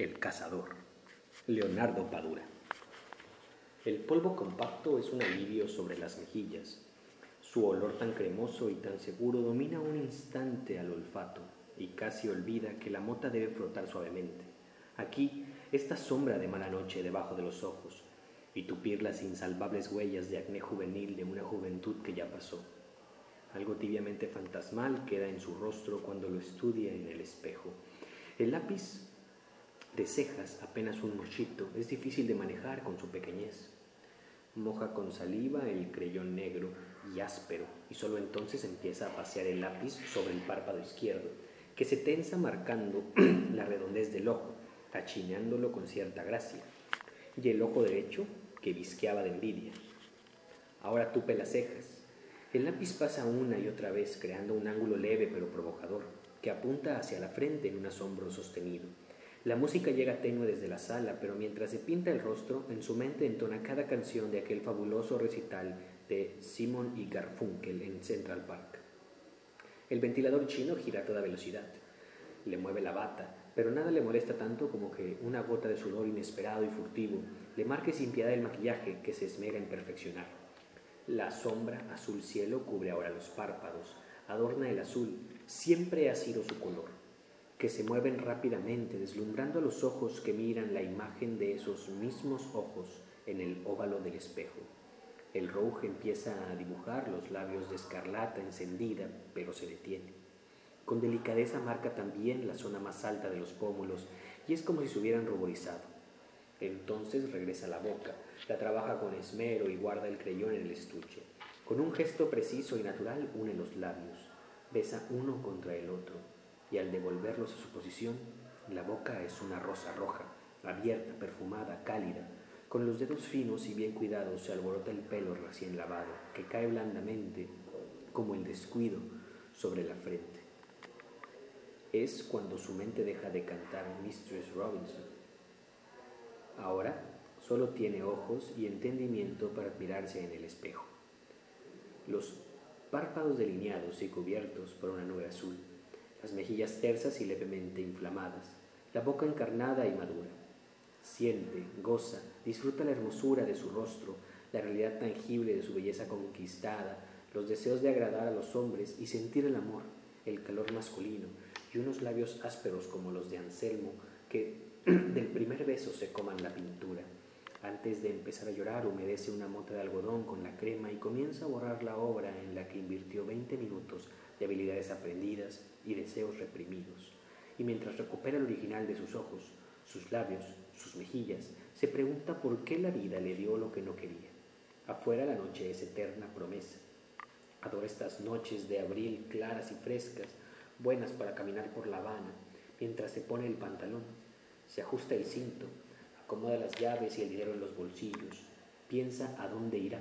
El cazador. Leonardo Padura. El polvo compacto es un alivio sobre las mejillas. Su olor tan cremoso y tan seguro domina un instante al olfato y casi olvida que la mota debe frotar suavemente. Aquí, esta sombra de mala noche debajo de los ojos y tupir las insalvables huellas de acné juvenil de una juventud que ya pasó. Algo tibiamente fantasmal queda en su rostro cuando lo estudia en el espejo. El lápiz de cejas, apenas un mochito, es difícil de manejar con su pequeñez. Moja con saliva el creyón negro y áspero, y solo entonces empieza a pasear el lápiz sobre el párpado izquierdo, que se tensa marcando la redondez del ojo, achineándolo con cierta gracia, y el ojo derecho, que visqueaba de envidia. Ahora tupe las cejas. El lápiz pasa una y otra vez, creando un ángulo leve pero provocador, que apunta hacia la frente en un asombro sostenido la música llega tenue desde la sala, pero mientras se pinta el rostro, en su mente entona cada canción de aquel fabuloso recital de Simon y Garfunkel en Central Park. El ventilador chino gira a toda velocidad. Le mueve la bata, pero nada le molesta tanto como que una gota de sudor inesperado y furtivo le marque sin piedad el maquillaje que se esmera en perfeccionar. La sombra azul cielo cubre ahora los párpados, adorna el azul, siempre ha sido su color que se mueven rápidamente, deslumbrando a los ojos que miran la imagen de esos mismos ojos en el óvalo del espejo. El rouge empieza a dibujar los labios de escarlata encendida, pero se detiene. Con delicadeza marca también la zona más alta de los pómulos y es como si se hubieran ruborizado. Entonces regresa a la boca, la trabaja con esmero y guarda el creyón en el estuche. Con un gesto preciso y natural une los labios, besa uno contra el otro y al devolverlos a su posición, la boca es una rosa roja, abierta, perfumada, cálida. Con los dedos finos y bien cuidados se alborota el pelo recién lavado, que cae blandamente como el descuido sobre la frente. Es cuando su mente deja de cantar Mistress Robinson. Ahora solo tiene ojos y entendimiento para mirarse en el espejo. Los párpados delineados y cubiertos por una nube azul las mejillas tersas y levemente inflamadas, la boca encarnada y madura. Siente, goza, disfruta la hermosura de su rostro, la realidad tangible de su belleza conquistada, los deseos de agradar a los hombres y sentir el amor, el calor masculino y unos labios ásperos como los de Anselmo que del primer beso se coman la pintura. Antes de empezar a llorar, humedece una mota de algodón con la crema y comienza a borrar la obra en la que invirtió 20 minutos de habilidades aprendidas y deseos reprimidos. Y mientras recupera el original de sus ojos, sus labios, sus mejillas, se pregunta por qué la vida le dio lo que no quería. Afuera la noche es eterna promesa. Adora estas noches de abril claras y frescas, buenas para caminar por La Habana, mientras se pone el pantalón, se ajusta el cinto, acomoda las llaves y el dinero en los bolsillos, piensa a dónde irá.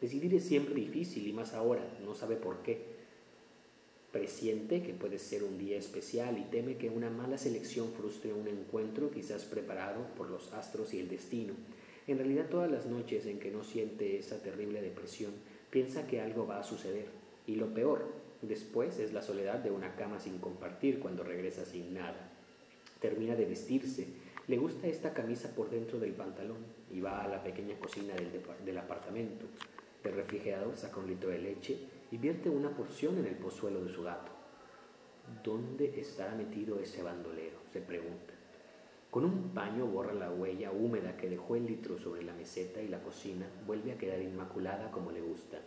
Decidir es siempre difícil y más ahora, no sabe por qué Presiente que puede ser un día especial y teme que una mala selección frustre un encuentro quizás preparado por los astros y el destino. En realidad todas las noches en que no siente esa terrible depresión, piensa que algo va a suceder. Y lo peor, después es la soledad de una cama sin compartir cuando regresa sin nada. Termina de vestirse, le gusta esta camisa por dentro del pantalón y va a la pequeña cocina del, del apartamento. Del refrigerador saca un litro de leche y vierte una porción en el pozuelo de su gato. ¿Dónde estará metido ese bandolero? se pregunta. Con un paño borra la huella húmeda que dejó el litro sobre la meseta y la cocina vuelve a quedar inmaculada como le gusta.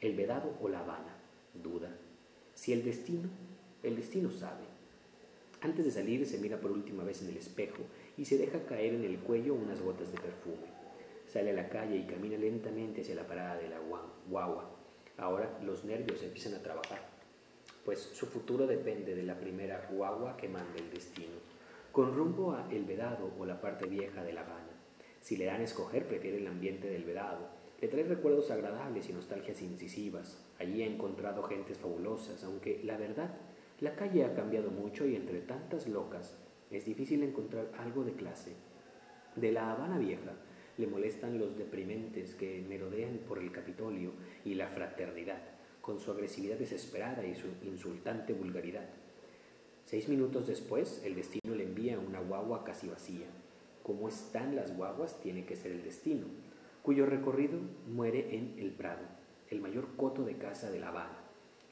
¿El vedado o la habana? Duda. Si el destino, el destino sabe. Antes de salir se mira por última vez en el espejo y se deja caer en el cuello unas gotas de perfume. Sale a la calle y camina lentamente hacia la parada de la guagua. Ahora los nervios empiezan a trabajar, pues su futuro depende de la primera guagua que manda el destino, con rumbo a El Vedado o la parte vieja de La Habana. Si le dan a escoger, prefiere el ambiente del Vedado. Le trae recuerdos agradables y nostalgias incisivas. Allí ha encontrado gentes fabulosas, aunque la verdad, la calle ha cambiado mucho y entre tantas locas es difícil encontrar algo de clase. De la Habana Vieja le molestan los deprimentes que merodean por el Capitolio y la fraternidad, con su agresividad desesperada y su insultante vulgaridad. Seis minutos después, el destino le envía una guagua casi vacía. Como están las guaguas, tiene que ser el destino, cuyo recorrido muere en El Prado, el mayor coto de caza de La Habana.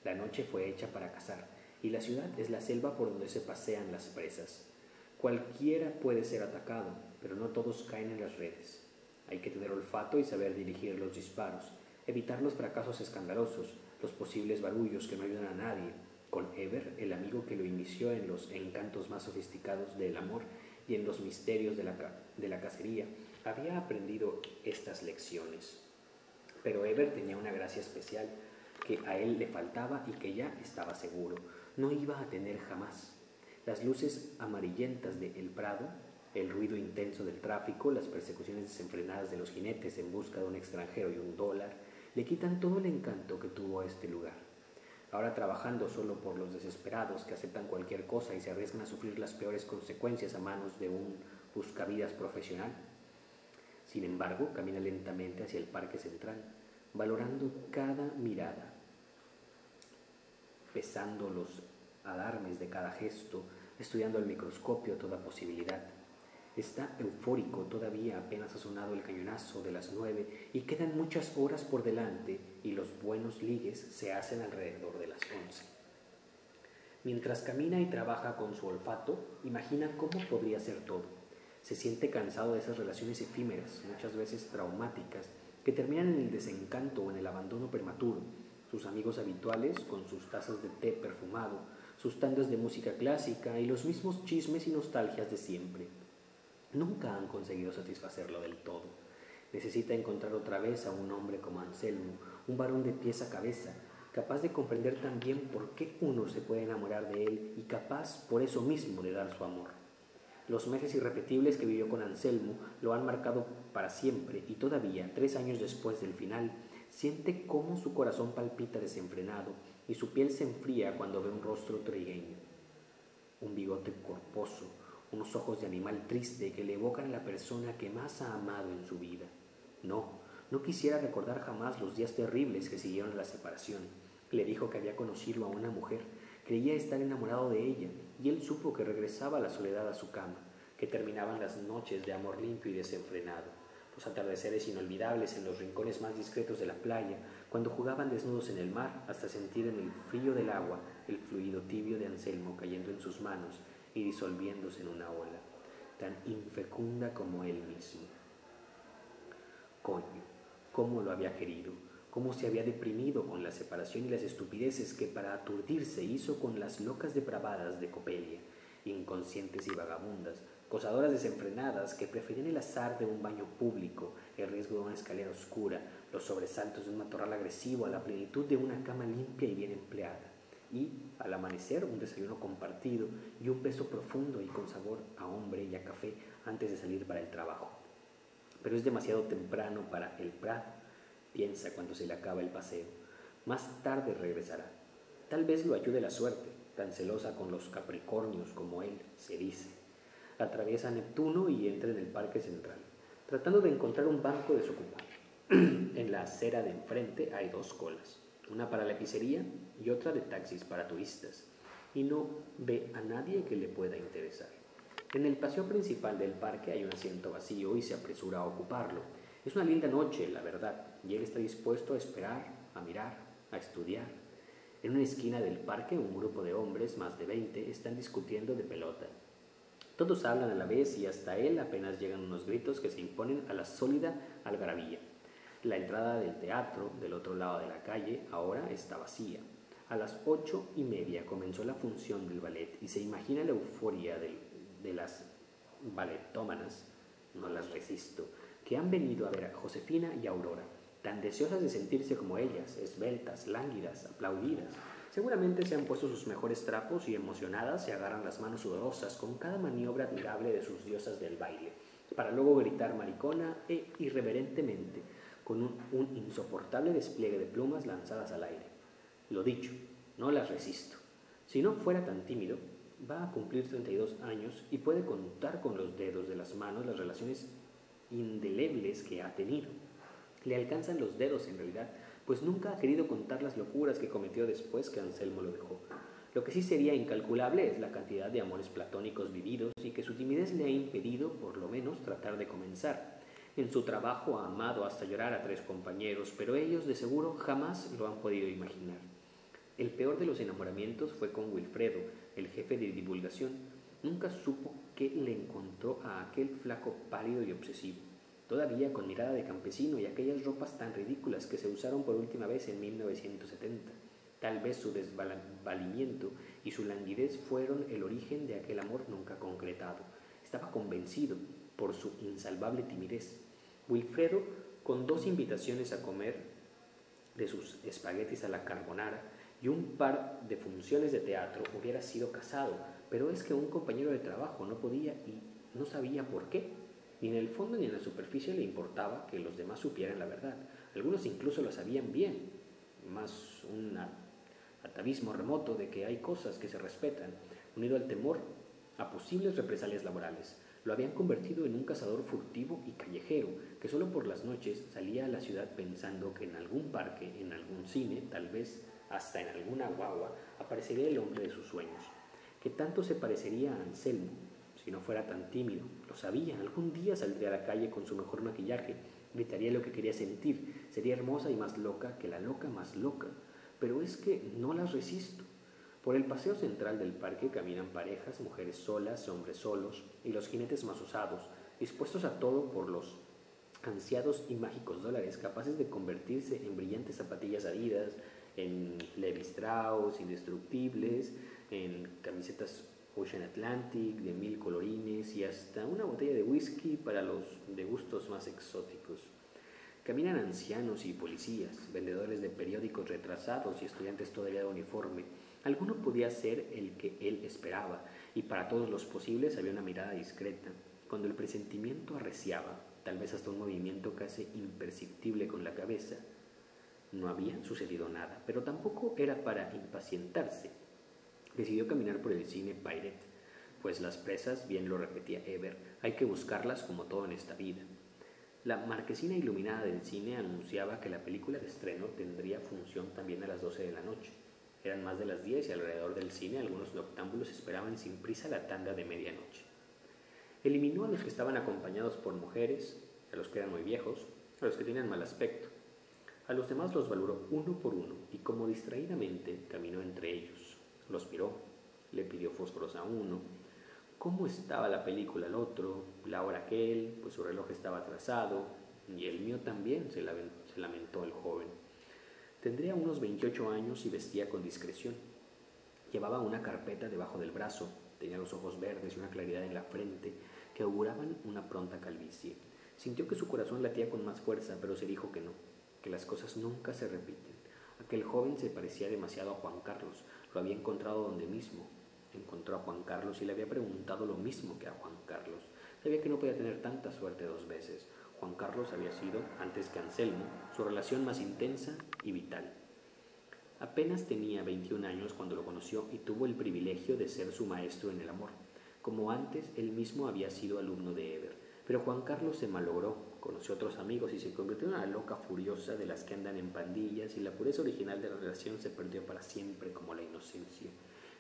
La noche fue hecha para cazar, y la ciudad es la selva por donde se pasean las presas. Cualquiera puede ser atacado, pero no todos caen en las redes. Hay que tener olfato y saber dirigir los disparos, evitar los fracasos escandalosos, los posibles barullos que no ayudan a nadie, con Eber, el amigo que lo inició en los encantos más sofisticados del amor y en los misterios de la, de la cacería, había aprendido estas lecciones. Pero Eber tenía una gracia especial que a él le faltaba y que ya estaba seguro, no iba a tener jamás. Las luces amarillentas de El Prado, el ruido intenso del tráfico, las persecuciones desenfrenadas de los jinetes en busca de un extranjero y un dólar, le quitan todo el encanto que tuvo este lugar ahora trabajando solo por los desesperados que aceptan cualquier cosa y se arriesgan a sufrir las peores consecuencias a manos de un buscavidas profesional. Sin embargo, camina lentamente hacia el parque central, valorando cada mirada, pesando los alarmes de cada gesto, estudiando al microscopio toda posibilidad. Está eufórico todavía, apenas ha sonado el cañonazo de las nueve y quedan muchas horas por delante y los buenos ligues se hacen alrededor de las once. Mientras camina y trabaja con su olfato, imagina cómo podría ser todo. Se siente cansado de esas relaciones efímeras, muchas veces traumáticas, que terminan en el desencanto o en el abandono prematuro. Sus amigos habituales, con sus tazas de té perfumado, sus tandas de música clásica y los mismos chismes y nostalgias de siempre nunca han conseguido satisfacerlo del todo. Necesita encontrar otra vez a un hombre como Anselmo, un varón de pies a cabeza, capaz de comprender también por qué uno se puede enamorar de él y capaz por eso mismo de dar su amor. Los meses irrepetibles que vivió con Anselmo lo han marcado para siempre y todavía, tres años después del final, siente cómo su corazón palpita desenfrenado y su piel se enfría cuando ve un rostro trigueño, un bigote corposo, unos ojos de animal triste que le evocan a la persona que más ha amado en su vida. No, no quisiera recordar jamás los días terribles que siguieron a la separación. Le dijo que había conocido a una mujer, creía estar enamorado de ella, y él supo que regresaba a la soledad a su cama, que terminaban las noches de amor limpio y desenfrenado, los atardeceres inolvidables en los rincones más discretos de la playa, cuando jugaban desnudos en el mar hasta sentir en el frío del agua el fluido tibio de Anselmo cayendo en sus manos y disolviéndose en una ola, tan infecunda como él mismo. Coño, cómo lo había querido, cómo se había deprimido con la separación y las estupideces que para aturdirse hizo con las locas depravadas de Copelia, inconscientes y vagabundas, cosadoras desenfrenadas que preferían el azar de un baño público, el riesgo de una escalera oscura, los sobresaltos de un matorral agresivo a la plenitud de una cama limpia y bien empleada y al amanecer un desayuno compartido y un beso profundo y con sabor a hombre y a café antes de salir para el trabajo. Pero es demasiado temprano para el Prado, piensa cuando se le acaba el paseo. Más tarde regresará. Tal vez lo ayude la suerte, tan celosa con los Capricornios como él, se dice. Atraviesa Neptuno y entra en el Parque Central, tratando de encontrar un banco desocupado. en la acera de enfrente hay dos colas una para la pizzería y otra de taxis para turistas, y no ve a nadie que le pueda interesar. En el paseo principal del parque hay un asiento vacío y se apresura a ocuparlo. Es una linda noche, la verdad, y él está dispuesto a esperar, a mirar, a estudiar. En una esquina del parque un grupo de hombres, más de veinte, están discutiendo de pelota. Todos hablan a la vez y hasta él apenas llegan unos gritos que se imponen a la sólida algarabía. La entrada del teatro del otro lado de la calle ahora está vacía. A las ocho y media comenzó la función del ballet y se imagina la euforia de, las balletómanas, no las resisto, que han venido a ver a Josefina y Aurora, tan deseosas de sentirse como ellas, esbeltas, lánguidas, aplaudidas. Seguramente se han puesto sus mejores trapos y emocionadas se agarran las manos sudorosas con cada maniobra admirable de sus diosas del baile, para luego gritar maricona e irreverentemente con un, insoportable despliegue de plumas lanzadas al aire. Lo dicho, no las resisto. Si no fuera tan tímido, va a cumplir 32 años y puede contar con los dedos de las manos las relaciones indelebles que ha tenido. Le alcanzan los dedos en realidad, pues nunca ha querido contar las locuras que cometió después que Anselmo lo dejó. Lo que sí sería incalculable es la cantidad de amores platónicos vividos y que su timidez le ha impedido, por lo menos, tratar de comenzar. En su trabajo ha amado hasta llorar a tres compañeros, pero ellos de seguro jamás lo han podido imaginar. El peor de los enamoramientos fue con Wilfredo, el jefe de divulgación. Nunca supo qué le encontró a aquel flaco pálido y obsesivo, todavía con mirada de campesino y aquellas ropas tan ridículas que se usaron por última vez en 1970. Tal vez su desvalimiento y su languidez fueron el origen de aquel amor nunca concretado. Estaba convencido, por su insalvable timidez, Wilfredo, con dos invitaciones a comer de sus espaguetis a la carbonara y un par de funciones de teatro, hubiera sido casado, pero es que un compañero de trabajo no podía y no sabía por qué. Ni en el fondo ni en la superficie le importaba que los demás supieran la verdad. Algunos incluso lo sabían bien, más una atavismo remoto de que hay cosas que se respetan, unido al temor a posibles represalias laborales. Lo habían convertido en un cazador furtivo y callejero que solo por las noches salía a la ciudad pensando que en algún parque, en algún cine, tal vez hasta en alguna guagua, aparecería el hombre de sus sueños. Que tanto se parecería a Anselmo, si no fuera tan tímido. Lo sabía, algún día saldría a la calle con su mejor maquillaje, gritaría lo que quería sentir, sería hermosa y más loca que la loca más loca pero es que no las resisto. Por el paseo central del parque caminan parejas, mujeres solas, hombres solos, y los jinetes más usados, dispuestos a todo por los ansiados y mágicos dólares, capaces de convertirse en brillantes zapatillas adidas, en Levi Strauss, indestructibles, en camisetas Ocean Atlantic de mil colorines y hasta una botella de whisky para los de gustos más exóticos. Caminan ancianos y policías, vendedores de periódicos retrasados y estudiantes todavía de uniforme. Alguno podía ser el que él esperaba, y para todos los posibles había una mirada discreta. Cuando el presentimiento arreciaba, tal vez hasta un movimiento casi imperceptible con la cabeza, no había sucedido nada, pero tampoco era para impacientarse. Decidió caminar por el cine Pirate, pues las presas, bien lo repetía Ever, hay que buscarlas como todo en esta vida. La marquesina iluminada del cine anunciaba que la película de estreno tendría función también a las 12 de la noche. Eran más de las 10 y alrededor del cine algunos noctámbulos esperaban sin prisa la tanda de medianoche. Eliminó a los que estaban acompañados por mujeres, a los que eran muy viejos, a los que tenían mal aspecto. A los demás los valoró uno por uno y como distraídamente caminó entre ellos. Los miró, le pidió fósforos a uno, cómo estaba la película al otro, la hora aquel, pues su reloj estaba atrasado, y el mío también, se, lamentó el joven. Tendría unos 28 años y vestía con discreción. Llevaba una carpeta debajo del brazo, tenía los ojos verdes y una claridad en la frente que auguraban una pronta calvicie. Sintió que su corazón latía con más fuerza, pero se dijo que no, que las cosas nunca se repiten. Aquel joven se parecía demasiado a Juan Carlos, lo había encontrado donde mismo, encontró a Juan Carlos y le había preguntado lo mismo que a Juan Carlos. Sabía que no podía tener tanta suerte dos veces. Juan Carlos había sido, antes que Anselmo, su relación más intensa y vital. Apenas tenía 21 años cuando lo conoció y tuvo el privilegio de ser su maestro en el amor. Como antes, él mismo había sido alumno de Eber. Pero Juan Carlos se malogró, conoció a otros amigos y se convirtió en una loca furiosa de las que andan en pandillas y la pureza original de la relación se perdió para siempre como la inocencia.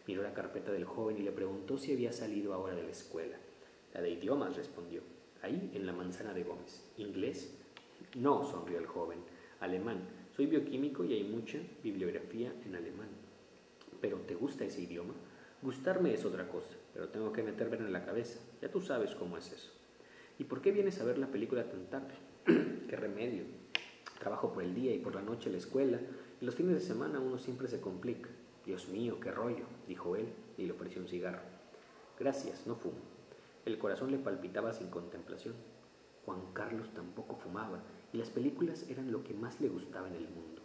Miró la carpeta del joven y le preguntó si había salido ahora de la escuela. La de idiomas respondió. Ahí, en la manzana de Gómez. ¿Inglés? No, sonrió el joven. Alemán. Soy bioquímico y hay mucha bibliografía en alemán. ¿Pero te gusta ese idioma? Gustarme es otra cosa, pero tengo que meterme en la cabeza. Ya tú sabes cómo es eso. ¿Y por qué vienes a ver la película tan tarde? ¿Qué remedio? Trabajo por el día y por la noche la escuela, y los fines de semana uno siempre se complica. Dios mío, qué rollo, dijo él y le ofreció un cigarro. Gracias, no fumo. El corazón le palpitaba sin contemplación. Juan Carlos tampoco fumaba y las películas eran lo que más le gustaba en el mundo.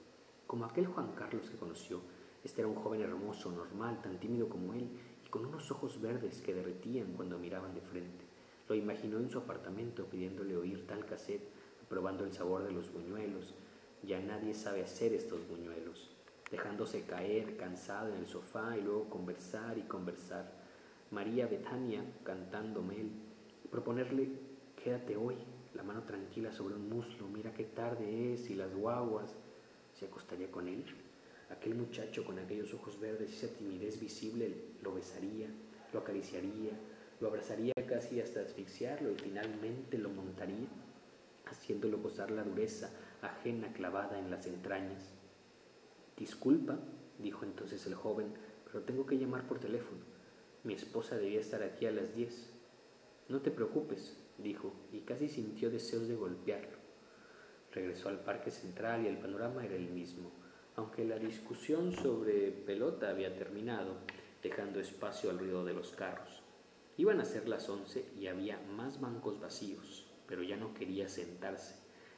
Como aquel Juan Carlos que conoció, este era un joven hermoso, normal, tan tímido como él y con unos ojos verdes que derretían cuando miraban de frente. Lo imaginó en su apartamento pidiéndole oír tal cassette, probando el sabor de los buñuelos. Ya nadie sabe hacer estos buñuelos dejándose caer cansado en el sofá y luego conversar y conversar. María Betania cantando Mel, proponerle, quédate hoy, la mano tranquila sobre un muslo, mira qué tarde es y las guaguas. ¿Se acostaría con él? Aquel muchacho con aquellos ojos verdes y esa timidez visible lo besaría, lo acariciaría, lo abrazaría casi hasta asfixiarlo y finalmente lo montaría, haciéndolo gozar la dureza ajena clavada en las entrañas. Disculpa, dijo entonces el joven, pero tengo que llamar por teléfono. Mi esposa debía estar aquí a las diez. No te preocupes, dijo, y casi sintió deseos de golpearlo. Regresó al parque central y el panorama era el mismo, aunque la discusión sobre pelota había terminado, dejando espacio al ruido de los carros. Iban a ser las once y había más bancos vacíos, pero ya no quería sentarse.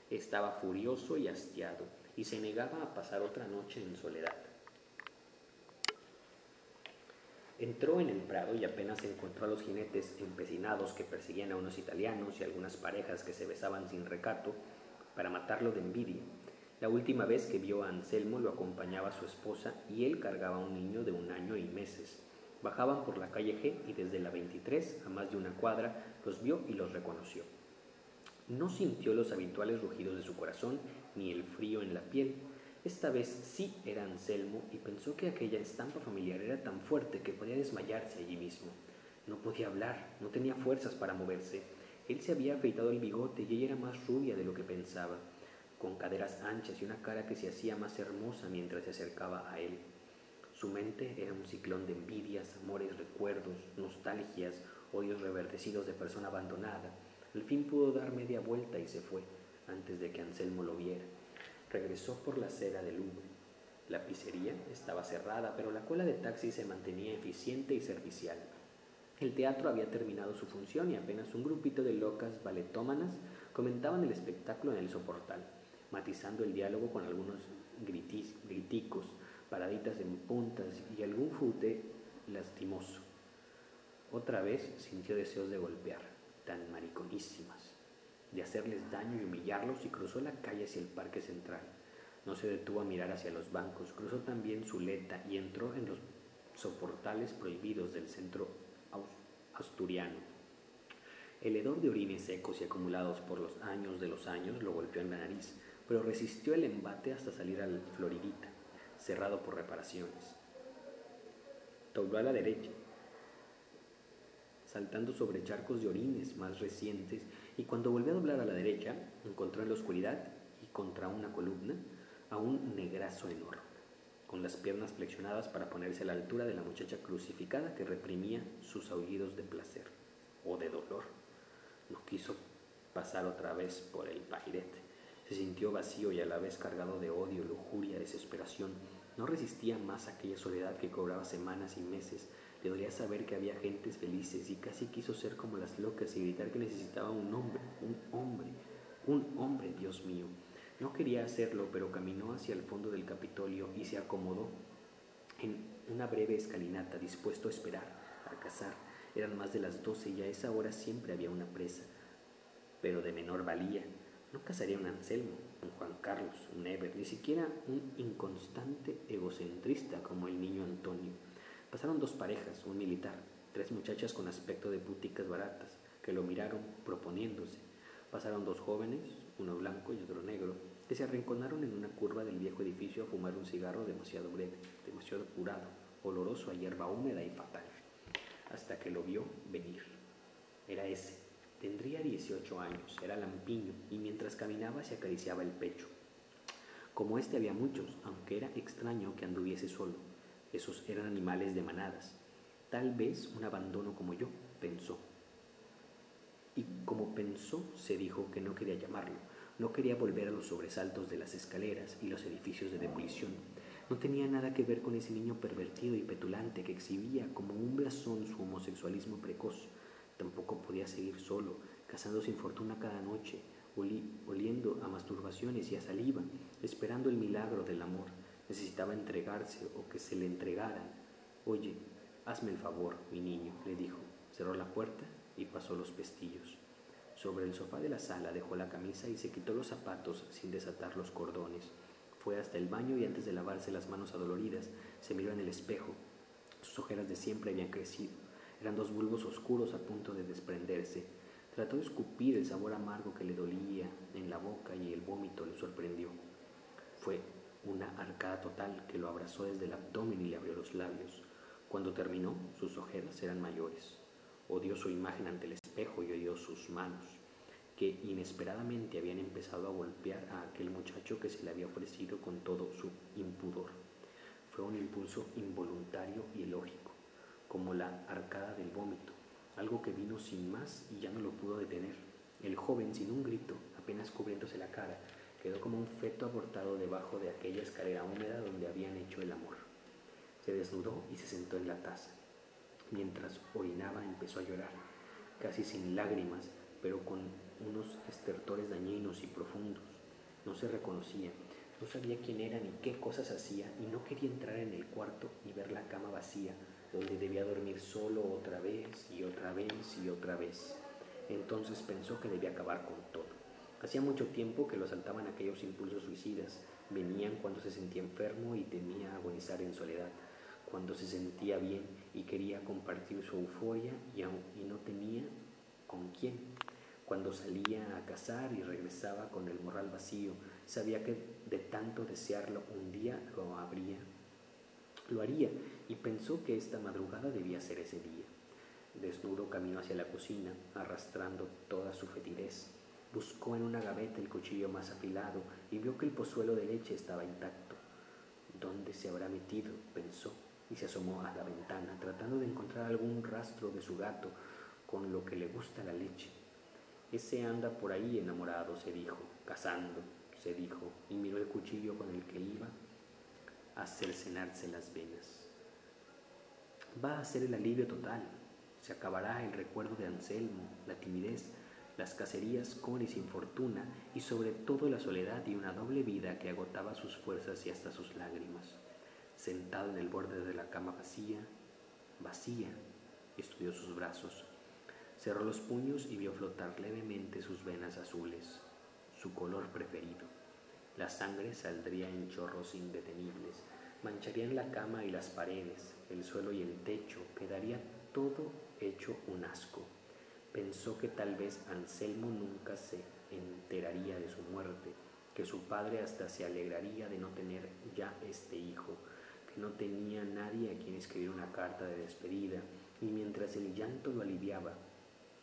Estaba furioso y hastiado y se negaba a pasar otra noche en soledad. Entró en el prado y apenas encontró a los jinetes empecinados que perseguían a unos italianos y algunas parejas que se besaban sin recato para matarlo de envidia. La última vez que vio a Anselmo lo acompañaba su esposa y él cargaba a un niño de un año y meses. Bajaban por la calle G y desde la 23, a más de una cuadra, los vio y los reconoció. No sintió los habituales rugidos de su corazón ni el frío en la piel, esta vez sí era Anselmo y pensó que aquella estampa familiar era tan fuerte que podía desmayarse allí mismo. No podía hablar, no tenía fuerzas para moverse. Él se había afeitado el bigote y ella era más rubia de lo que pensaba, con caderas anchas y una cara que se hacía más hermosa mientras se acercaba a él. Su mente era un ciclón de envidias, amores, recuerdos, nostalgias, odios reverdecidos de persona abandonada. Al fin pudo dar media vuelta y se fue, antes de que Anselmo lo viera. Regresó por la acera del Louvre. La pizzería estaba cerrada, pero la cola de taxi se mantenía eficiente y servicial. El teatro había terminado su función y apenas un grupito de locas baletómanas comentaban el espectáculo en el soportal, matizando el diálogo con algunos griticos, paraditas en puntas y algún fute lastimoso. Otra vez sintió deseos de golpear, tan mariconísimas de hacerles daño y humillarlos y cruzó la calle hacia el parque central. No se detuvo a mirar hacia los bancos, cruzó también Zuleta y entró en los soportales prohibidos del centro asturiano. El hedor de orines secos y acumulados por los años de los años lo golpeó en la nariz, pero resistió el embate hasta salir al Floridita, cerrado por reparaciones. Dobló a la derecha, saltando sobre charcos de orines más recientes y cuando volvió a doblar a la derecha, encontró en la oscuridad y contra una columna a un negrazo enorme, con las piernas flexionadas para ponerse a la altura de la muchacha crucificada que reprimía sus aullidos de placer o de dolor. No quiso pasar otra vez por el pairete. Se sintió vacío y a la vez cargado de odio, lujuria, desesperación. No resistía más aquella soledad que cobraba semanas y meses Debería saber que había gentes felices y casi quiso ser como las locas y gritar que necesitaba un hombre, un hombre, un hombre, Dios mío. No quería hacerlo, pero caminó hacia el fondo del Capitolio y se acomodó en una breve escalinata, dispuesto a esperar, a cazar. Eran más de las doce y a esa hora siempre había una presa, pero de menor valía. No cazaría un Anselmo, un Juan Carlos, un Eber, ni siquiera un inconstante egocentrista como el niño Antonio. Pasaron dos parejas, un militar, tres muchachas con aspecto de búticas baratas, que lo miraron proponiéndose. Pasaron dos jóvenes, uno blanco y otro negro, que se arrinconaron en una curva del viejo edificio a fumar un cigarro demasiado breve, demasiado curado, oloroso a hierba húmeda y fatal, hasta que lo vio venir. Era ese. Tendría 18 años, era lampiño, y mientras caminaba se acariciaba el pecho. Como este había muchos, aunque era extraño que anduviese solo. Esos eran animales de manadas. Tal vez un abandono como yo, pensó. Y como pensó, se dijo que no quería llamarlo. No quería volver a los sobresaltos de las escaleras y los edificios de demolición. No tenía nada que ver con ese niño pervertido y petulante que exhibía como un blasón su homosexualismo precoz. Tampoco podía seguir solo, cazando sin fortuna cada noche, oliendo a masturbaciones y a saliva, esperando el milagro del amor necesitaba entregarse o que se le entregaran. Oye, hazme el favor, mi niño, le dijo. Cerró la puerta y pasó los pestillos. Sobre el sofá de la sala dejó la camisa y se quitó los zapatos sin desatar los cordones. Fue hasta el baño y antes de lavarse las manos adoloridas, se miró en el espejo. Sus ojeras de siempre habían crecido. Eran dos bulbos oscuros a punto de desprenderse. Trató de escupir el sabor amargo que le dolía en la boca y el vómito le sorprendió. Fue una arcada total que lo abrazó desde el abdomen y le abrió los labios. Cuando terminó, sus ojeras eran mayores. Odió su imagen ante el espejo y odió sus manos, que inesperadamente habían empezado a golpear a aquel muchacho que se le había ofrecido con todo su impudor. Fue un impulso involuntario y lógico, como la arcada del vómito, algo que vino sin más y ya no lo pudo detener. El joven, sin un grito, apenas cubriéndose la cara, quedó como un feto abortado debajo de aquella escalera húmeda donde habían hecho el amor. Se desnudó y se sentó en la taza. Mientras orinaba empezó a llorar, casi sin lágrimas, pero con unos estertores dañinos y profundos. No se reconocía, no sabía quién era ni qué cosas hacía y no quería entrar en el cuarto y ver la cama vacía, donde debía dormir solo otra vez y otra vez y otra vez. Entonces pensó que debía acabar con todo. Hacía mucho tiempo que lo asaltaban aquellos impulsos suicidas. Venían cuando se sentía enfermo y temía agonizar en soledad, cuando se sentía bien y quería compartir su euforia y, y no tenía con quién. Cuando salía a cazar y regresaba con el morral vacío, sabía que de tanto desearlo un día lo habría, lo haría y pensó que esta madrugada debía ser ese día. Desnudo caminó hacia la cocina, arrastrando toda su fetidez Buscó en una gaveta el cuchillo más afilado y vio que el pozuelo de leche estaba intacto. ¿Dónde se habrá metido? pensó y se asomó a la ventana tratando de encontrar algún rastro de su gato con lo que le gusta la leche. Ese anda por ahí enamorado, se dijo, cazando, se dijo, y miró el cuchillo con el que iba a cercenarse las venas. Va a ser el alivio total, se acabará el recuerdo de Anselmo, la timidez, las cacerías con y sin fortuna, y sobre todo la soledad y una doble vida que agotaba sus fuerzas y hasta sus lágrimas. Sentado en el borde de la cama vacía, vacía, estudió sus brazos, cerró los puños y vio flotar levemente sus venas azules, su color preferido. La sangre saldría en chorros indetenibles, mancharían la cama y las paredes, el suelo y el techo, quedaría todo hecho un asco. Pensó que tal vez Anselmo nunca se enteraría de su muerte, que su padre hasta se alegraría de no tener ya este hijo, que no tenía nadie a quien escribir una carta de despedida, y mientras el llanto lo aliviaba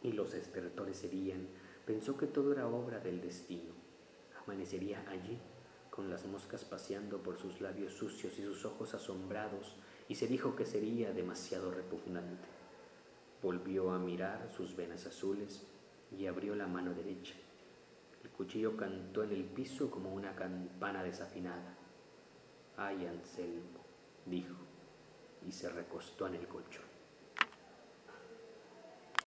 y los estertores serían, pensó que todo era obra del destino. Amanecería allí, con las moscas paseando por sus labios sucios y sus ojos asombrados, y se dijo que sería demasiado repugnante. Volvió a mirar sus venas azules y abrió la mano derecha. El cuchillo cantó en el piso como una campana desafinada. Ay, Anselmo, dijo, y se recostó en el colchón.